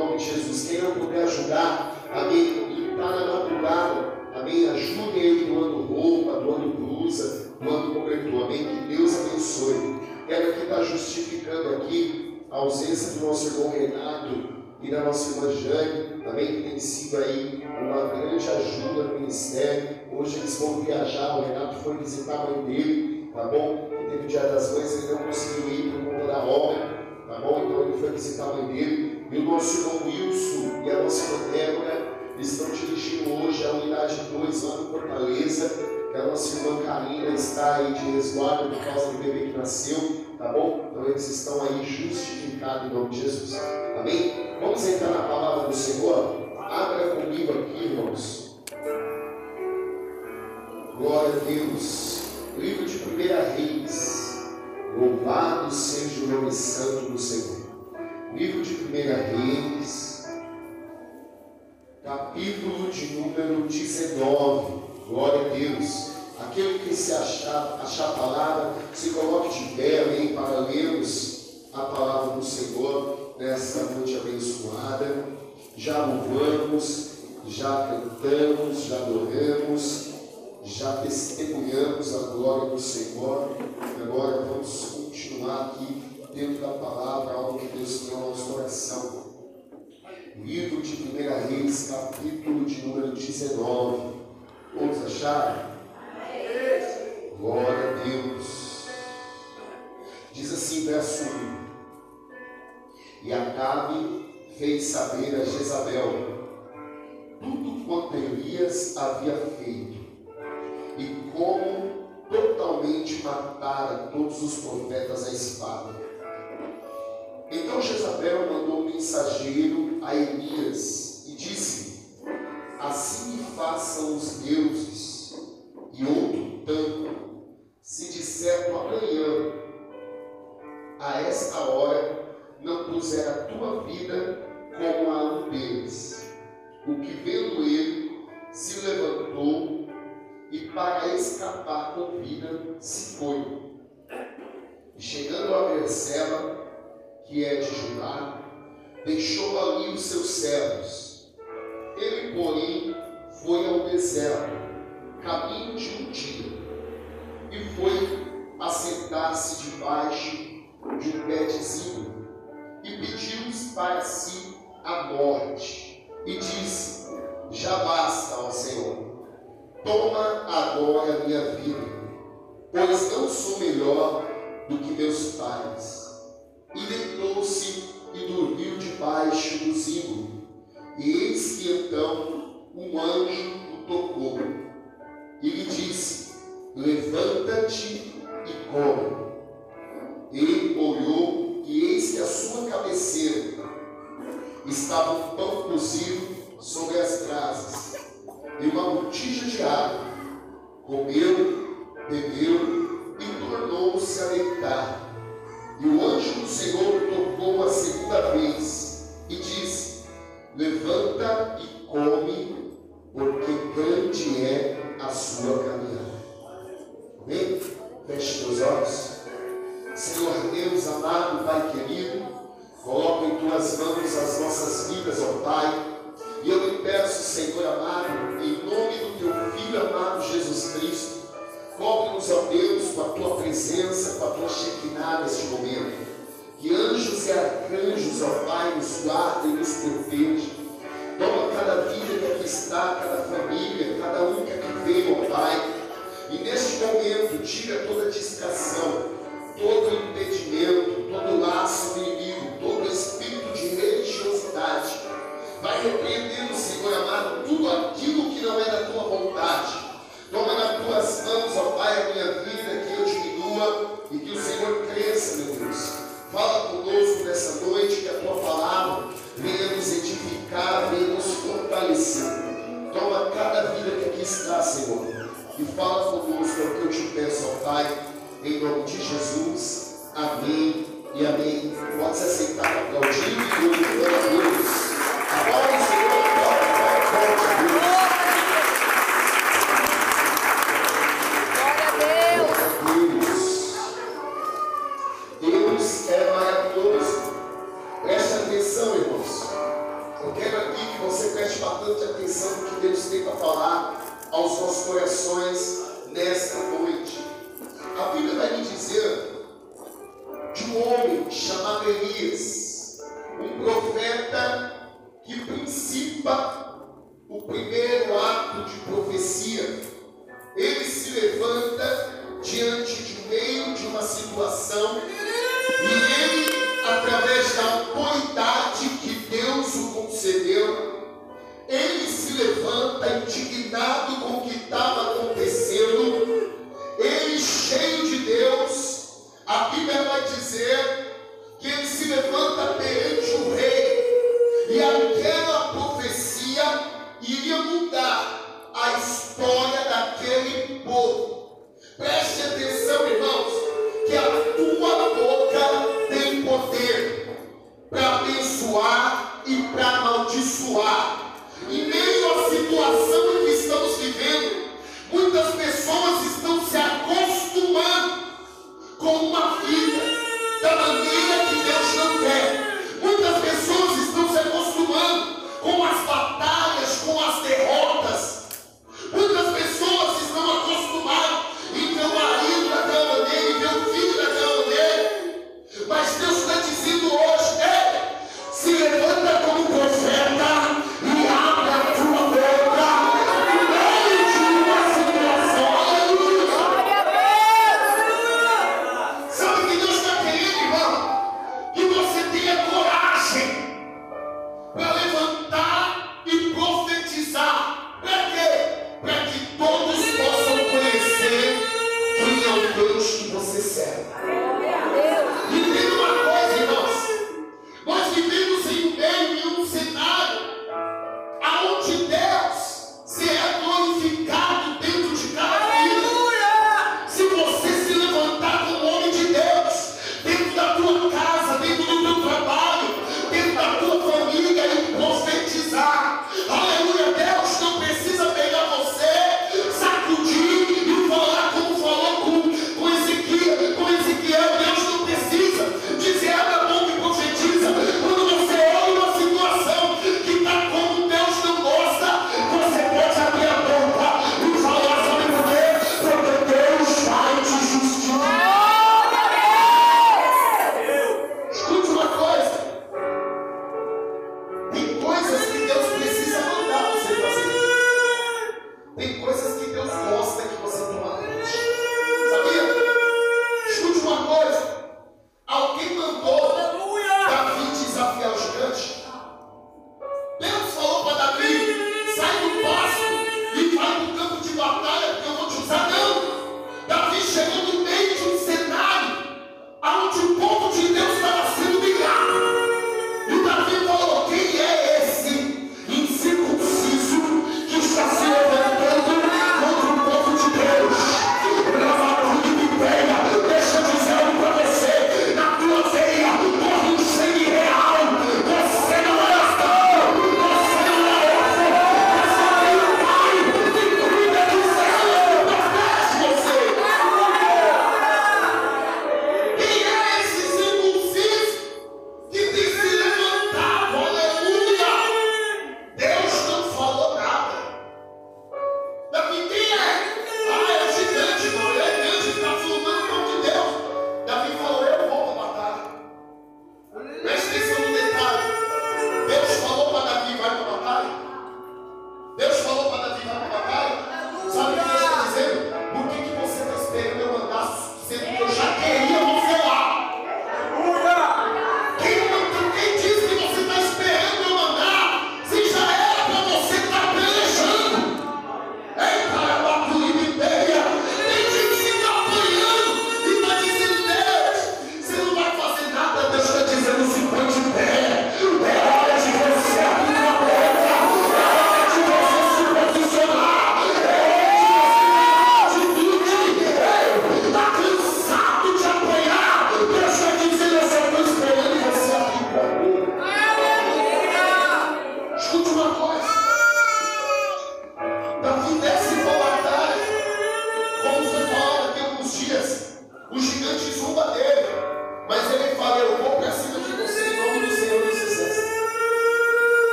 nome de Jesus. Quem não puder ajudar, amém, e está na madrugada, amém, ajude ele doando roupa, doando blusa, doando cobertor, amém, que Deus abençoe. Quero aqui estar tá justificando aqui a ausência do nosso irmão Renato e da nossa irmã Jane, também que tem sido aí uma grande ajuda no ministério. Hoje eles vão viajar, o Renato foi visitar a mãe dele, tá bom? Que teve o dia das mães, ele não conseguiu ir por conta da obra, tá bom? Então ele foi visitar a mãe dele. E o nosso irmão Wilson e a nossa irmã Débora estão dirigindo hoje a unidade 2 lá no Fortaleza, que a nossa irmã Karina está aí de resguardo por causa do bebê que nasceu, tá bom? Então eles estão aí justificados em nome de Jesus. Amém? Vamos entrar na palavra do Senhor? Abra comigo aqui, irmãos. Glória a Deus. Livro de 1 Reis. Louvado seja o nome santo do Senhor. Livro de 1 Reis. Capítulo de número 19. Glória a Deus. Aquele que se achar, achar a palavra, se coloque de pé, amém, para lermos a palavra do Senhor nesta noite abençoada. Já louvamos, já cantamos, já adoramos, já testemunhamos a glória do Senhor. Agora vamos continuar aqui dentro da palavra, algo que Deus tem ao nosso coração. Livro de 1 Reis, capítulo de número 19. Vamos achar? Glória a Deus. Diz assim, verso 1. E Acabe fez saber a Jezabel tudo quanto Elias havia feito e como totalmente matara todos os profetas à espada. Então Jezabel mandou um mensageiro a Elias e disse: tira toda distração, todo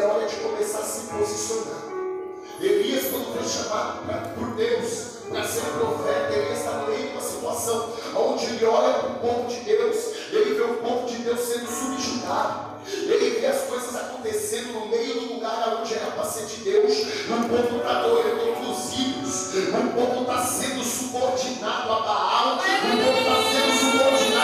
é hora de começar a se posicionar. Elias, quando foi chamado por Deus para ser profeta, Ele está no meio de uma situação onde ele olha para o povo de Deus, ele vê o povo de Deus sendo subjugado. Ele vê as coisas acontecendo no meio do lugar onde era para ser de Deus. O povo está doendo os ídolos. O povo está sendo subordinado a Baal. O povo está sendo subordinado.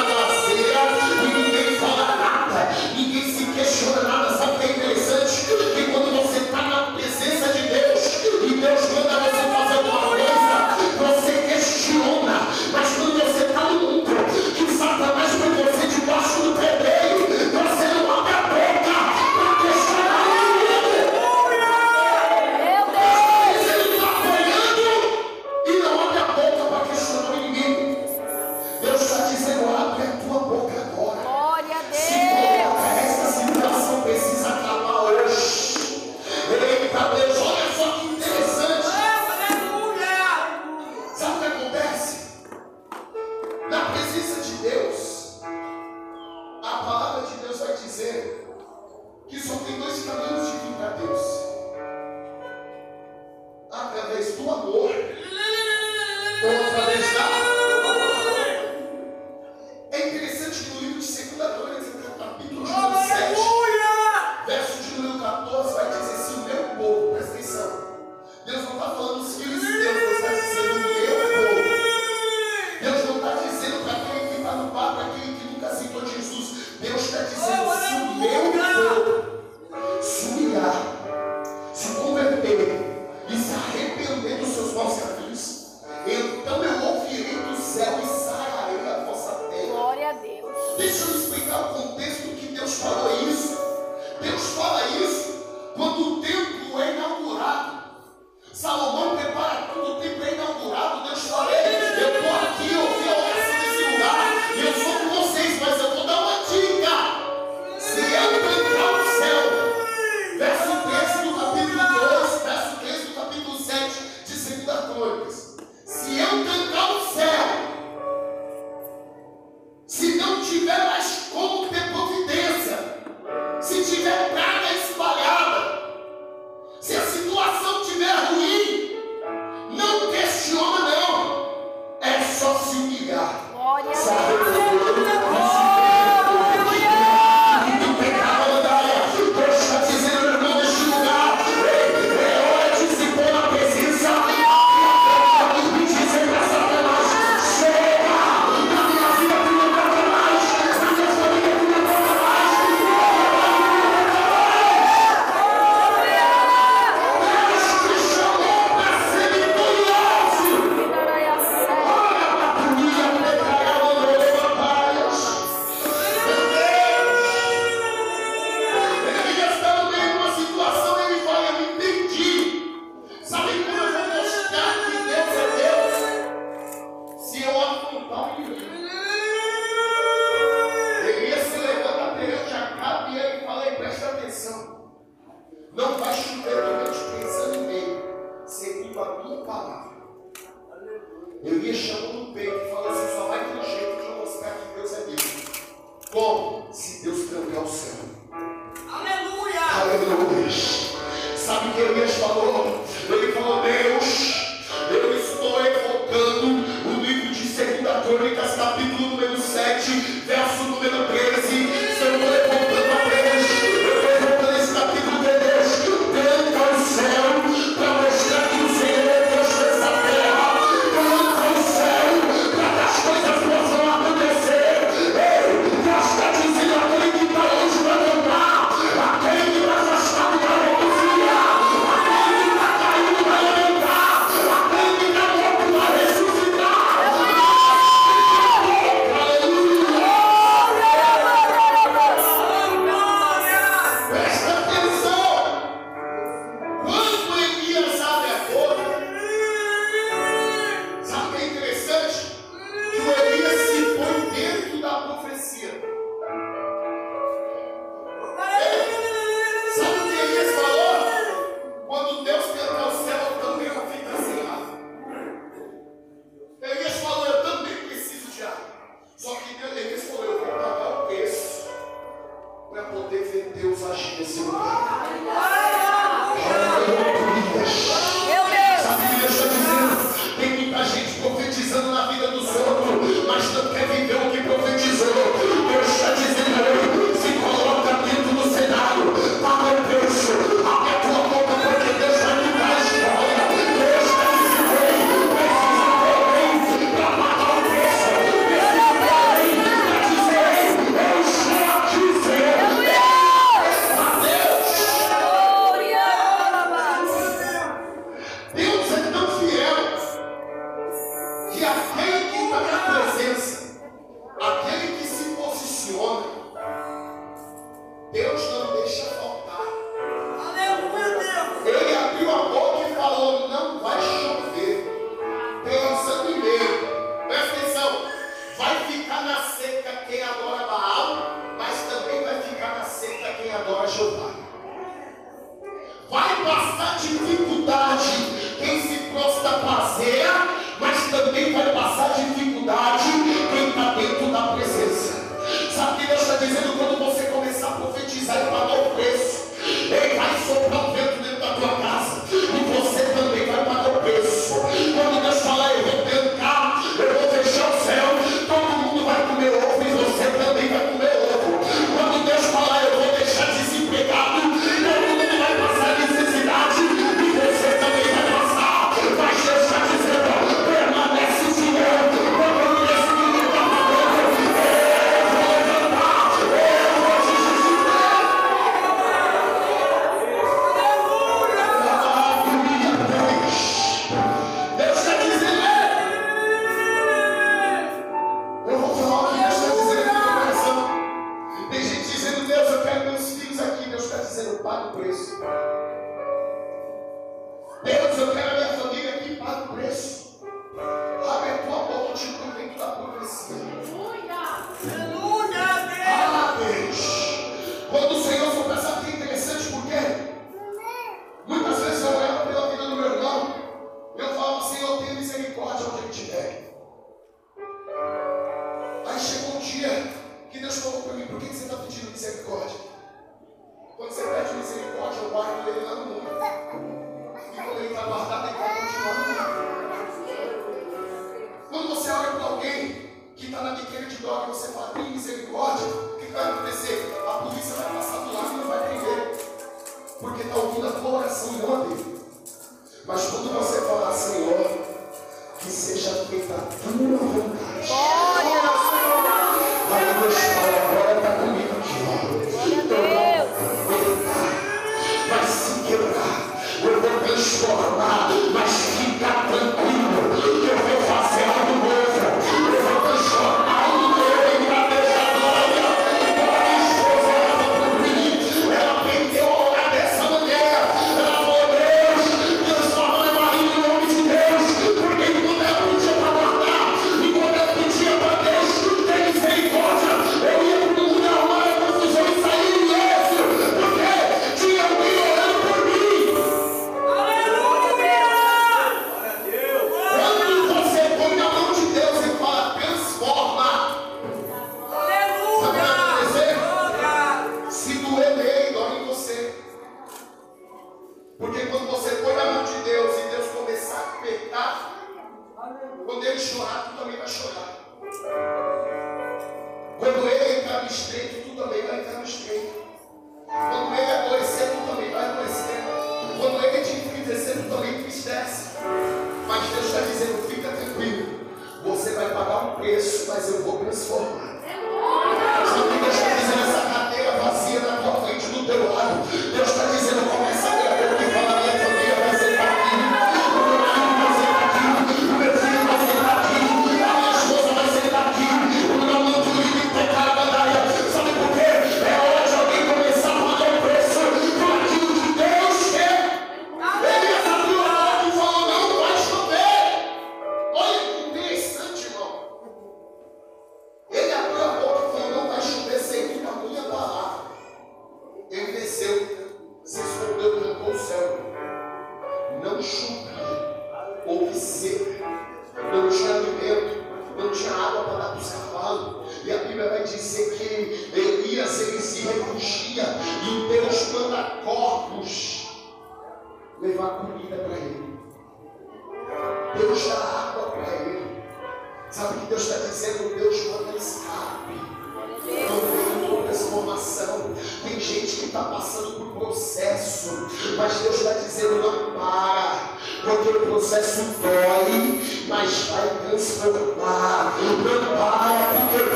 está passando por processo, mas Deus está dizendo: não para, porque o processo dói, mas vai transformar. Não para, porque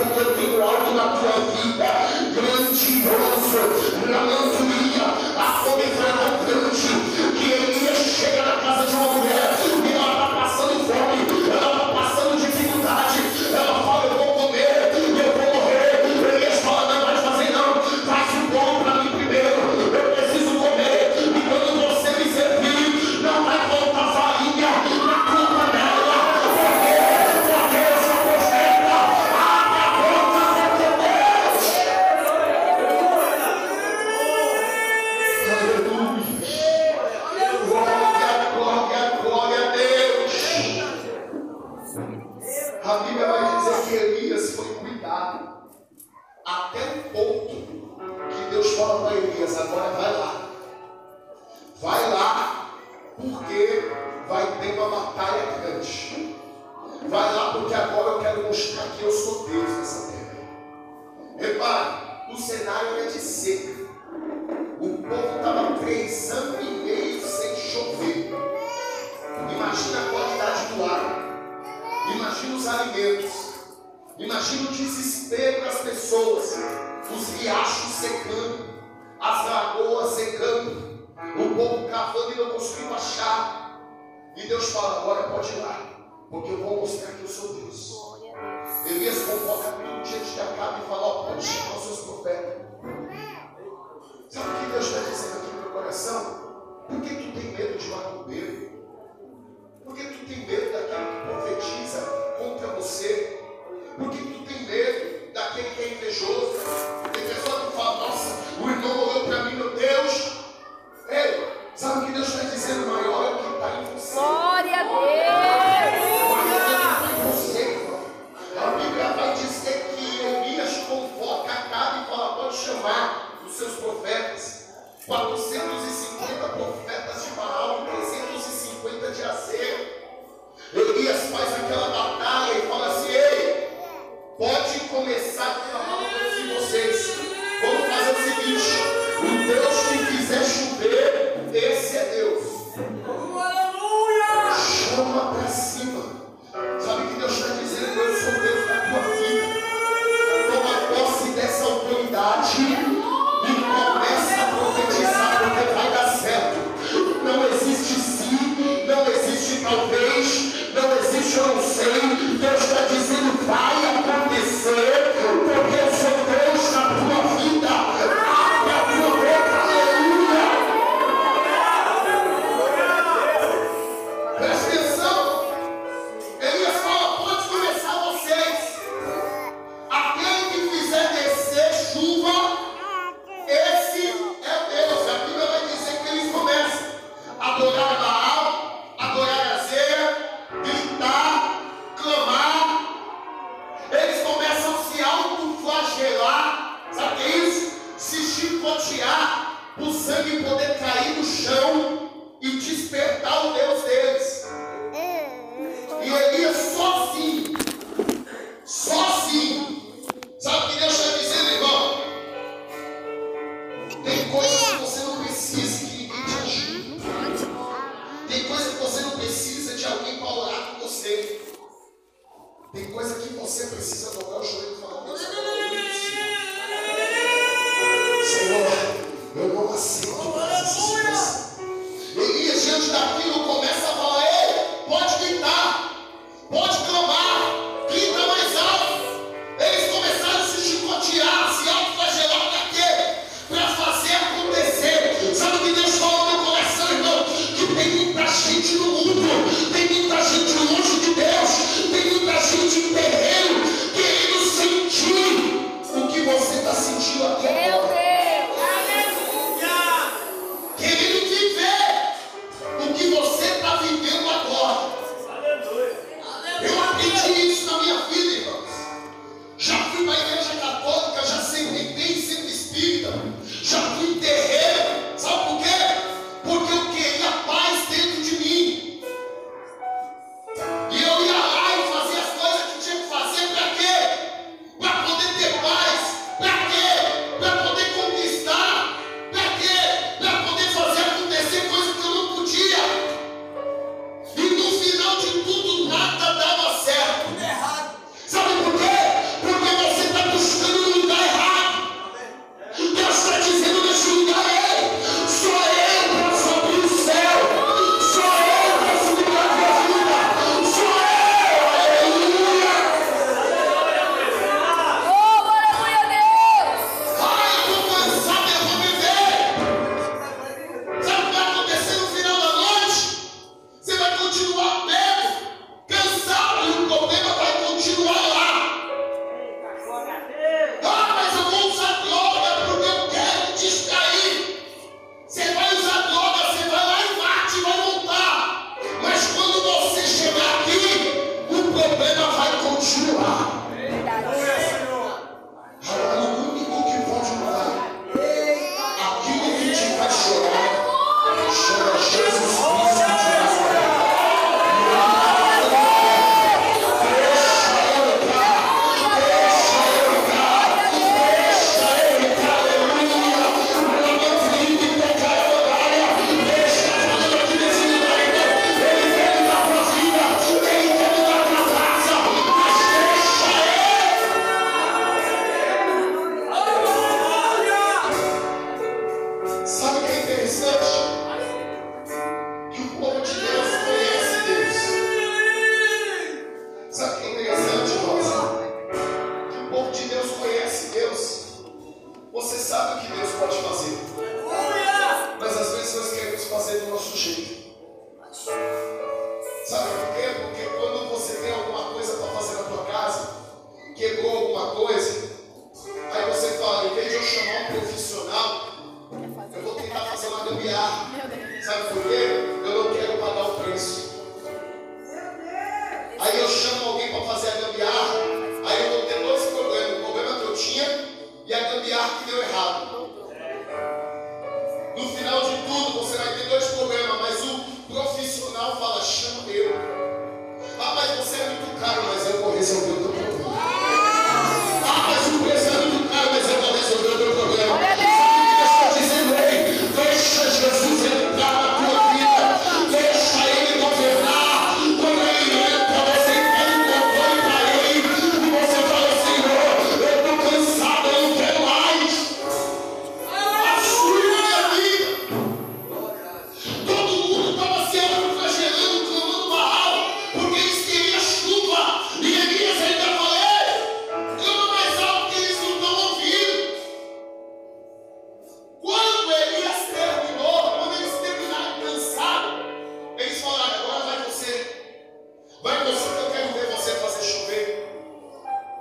chover.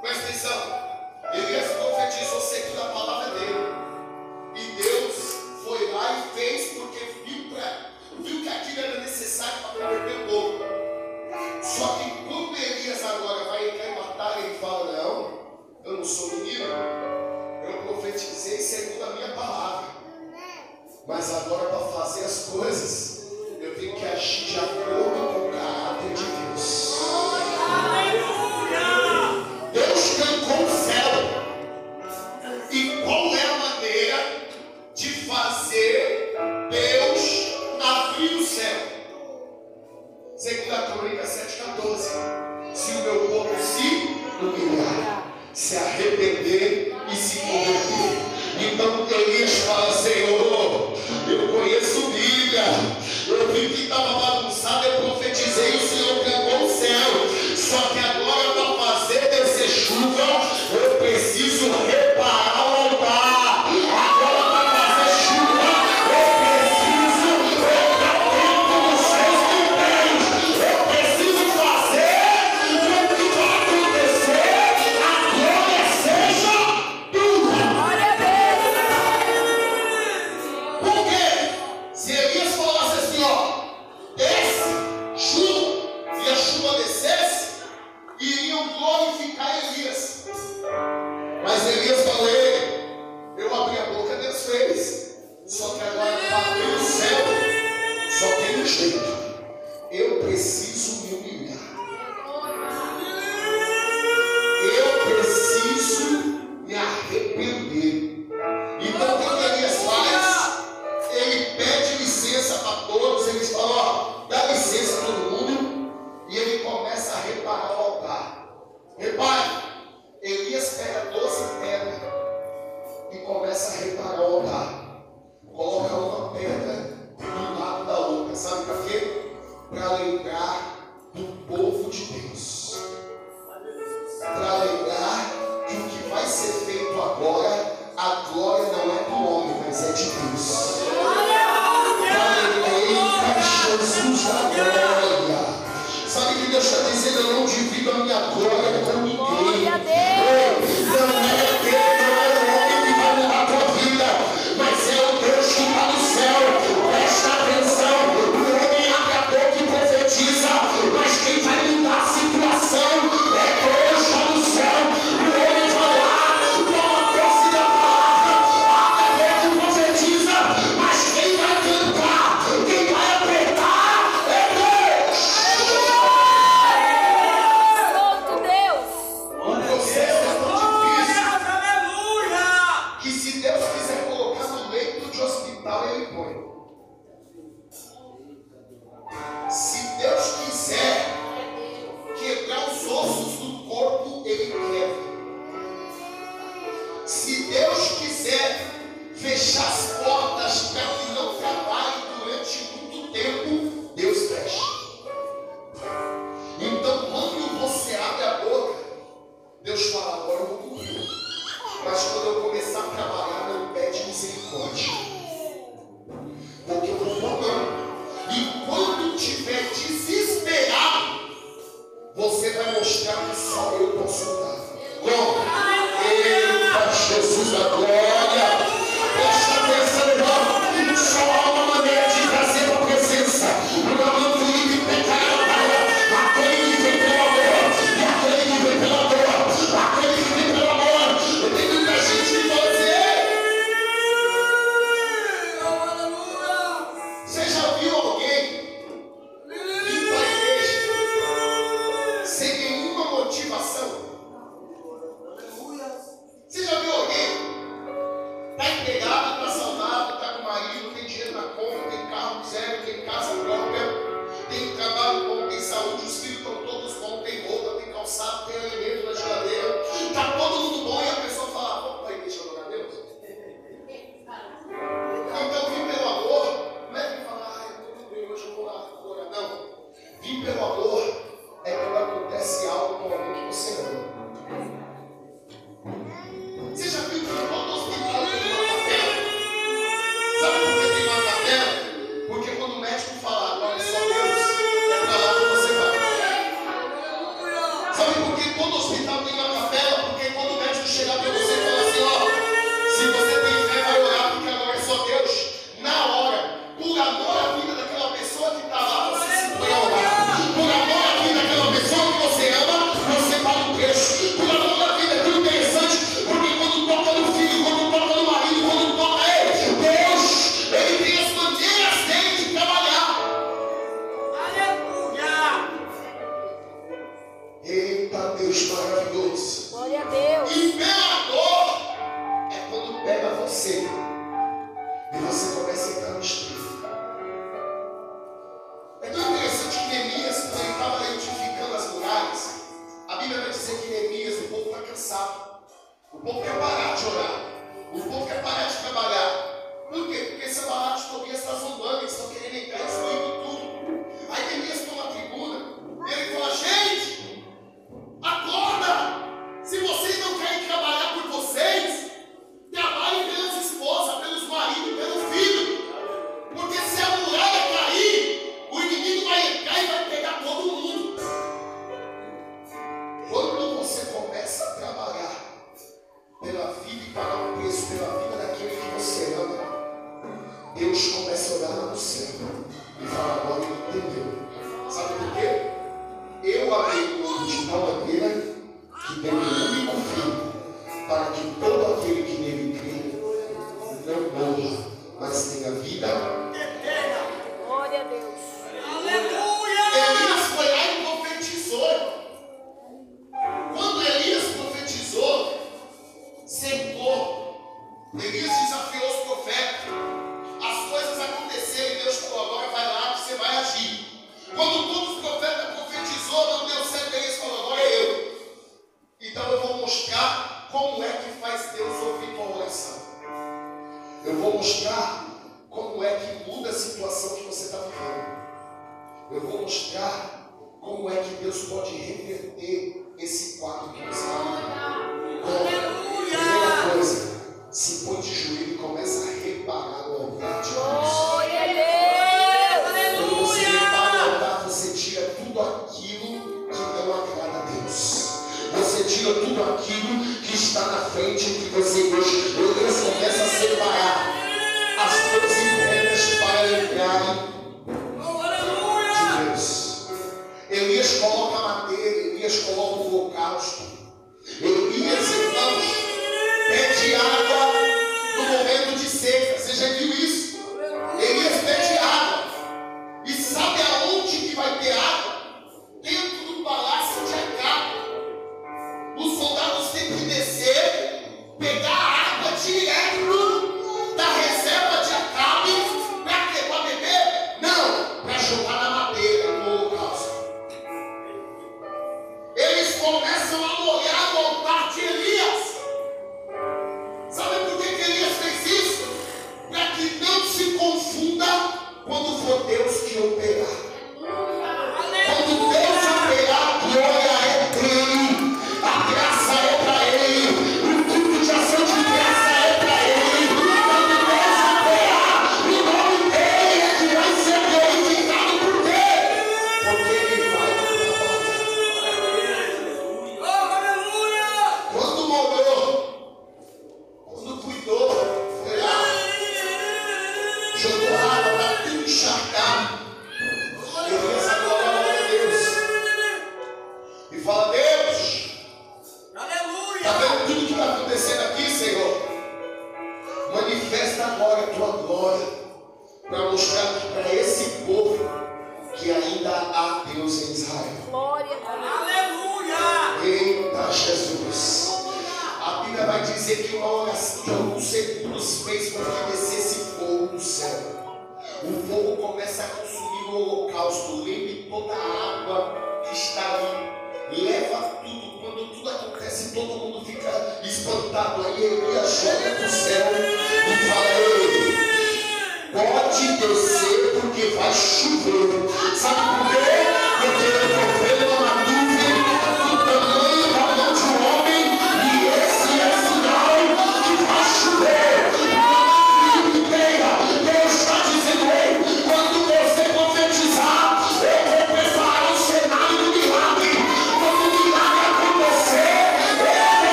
Presta atenção. Elias profetizou seguindo a palavra é dele. E Deus foi lá e fez porque viu, pra, viu que aquilo era necessário para converter o povo. Só que quando Elias agora vai entrar em batalha e fala, não, eu não sou menino, eu profetizei segundo a minha palavra. Mas agora para fazer as coisas,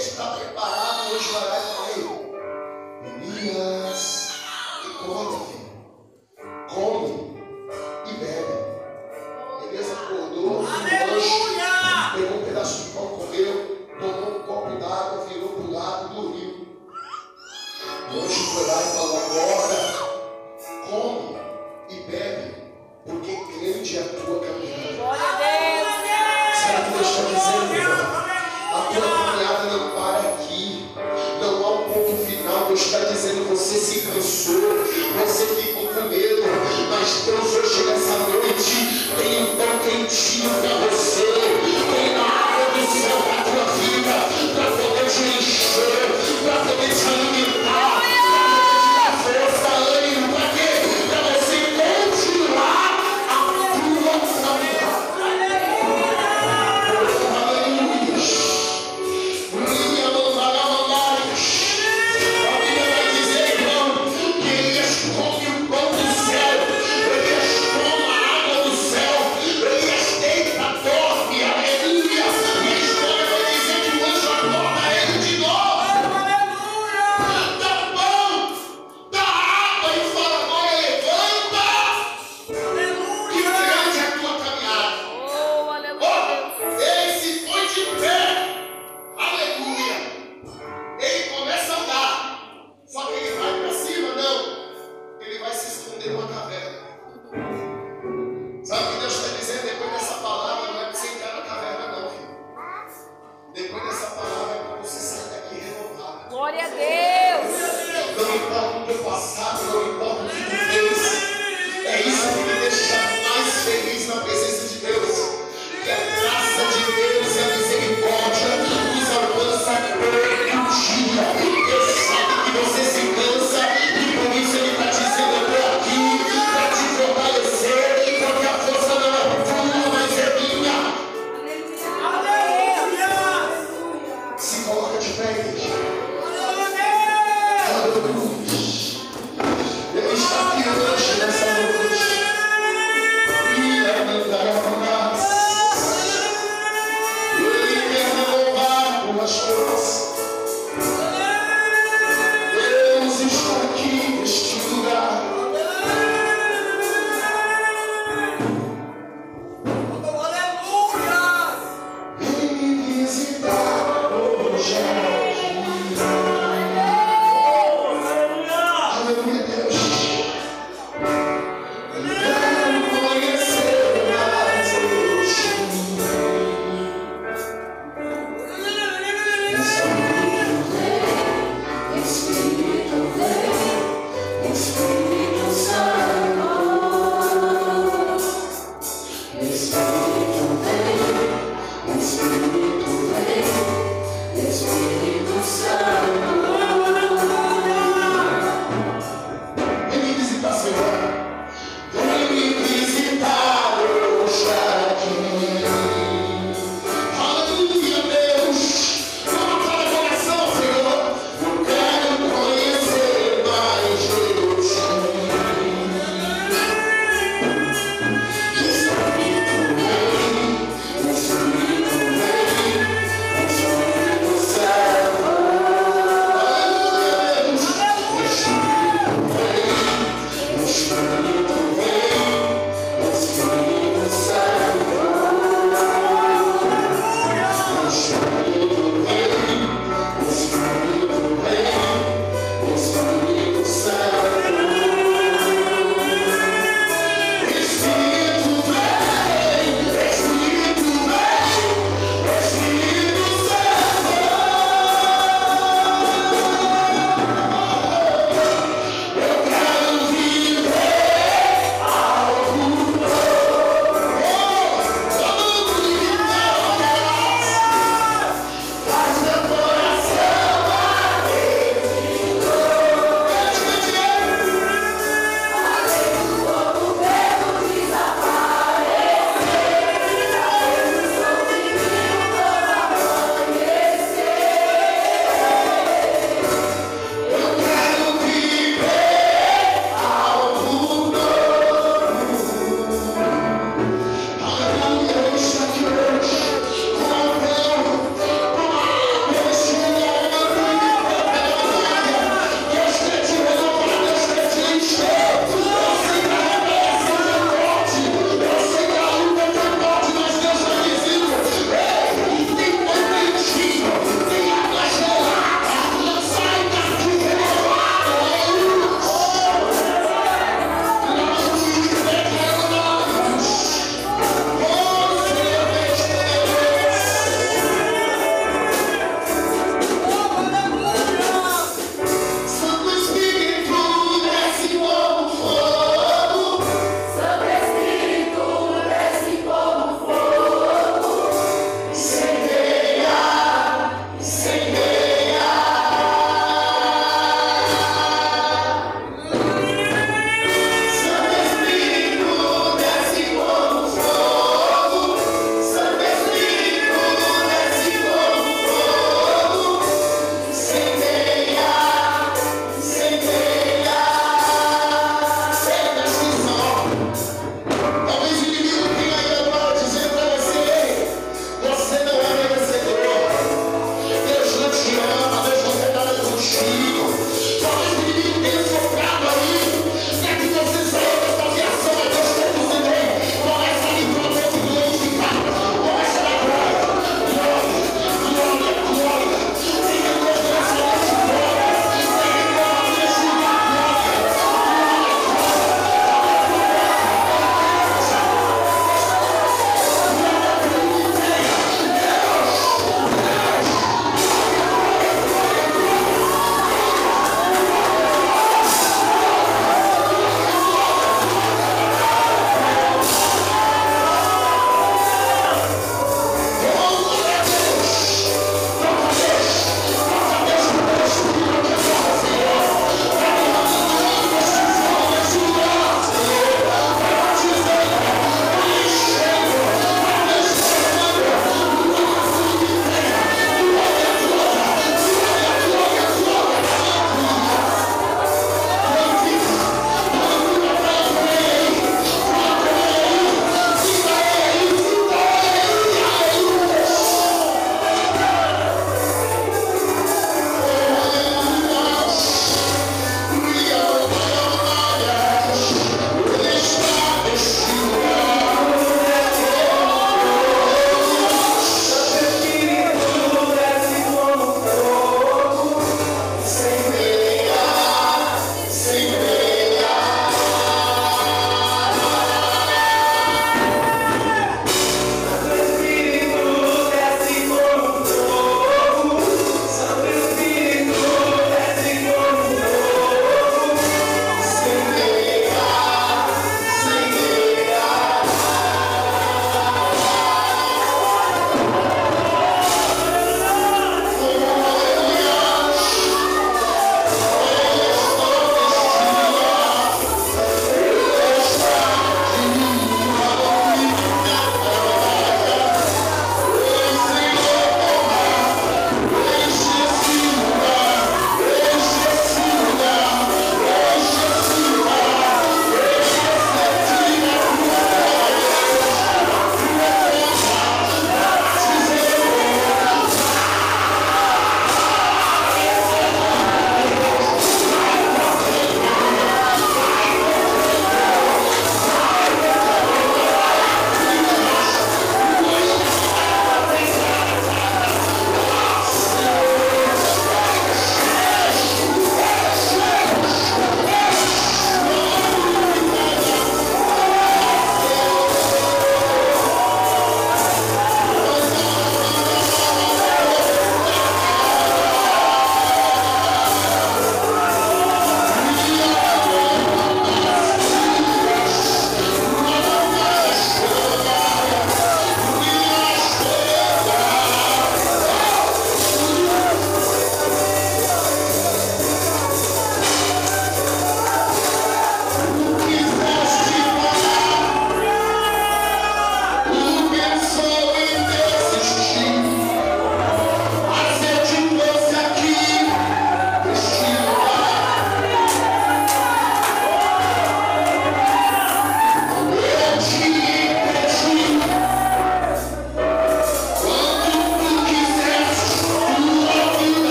está preparado hoje vai lá e falei, Elias, come, Como?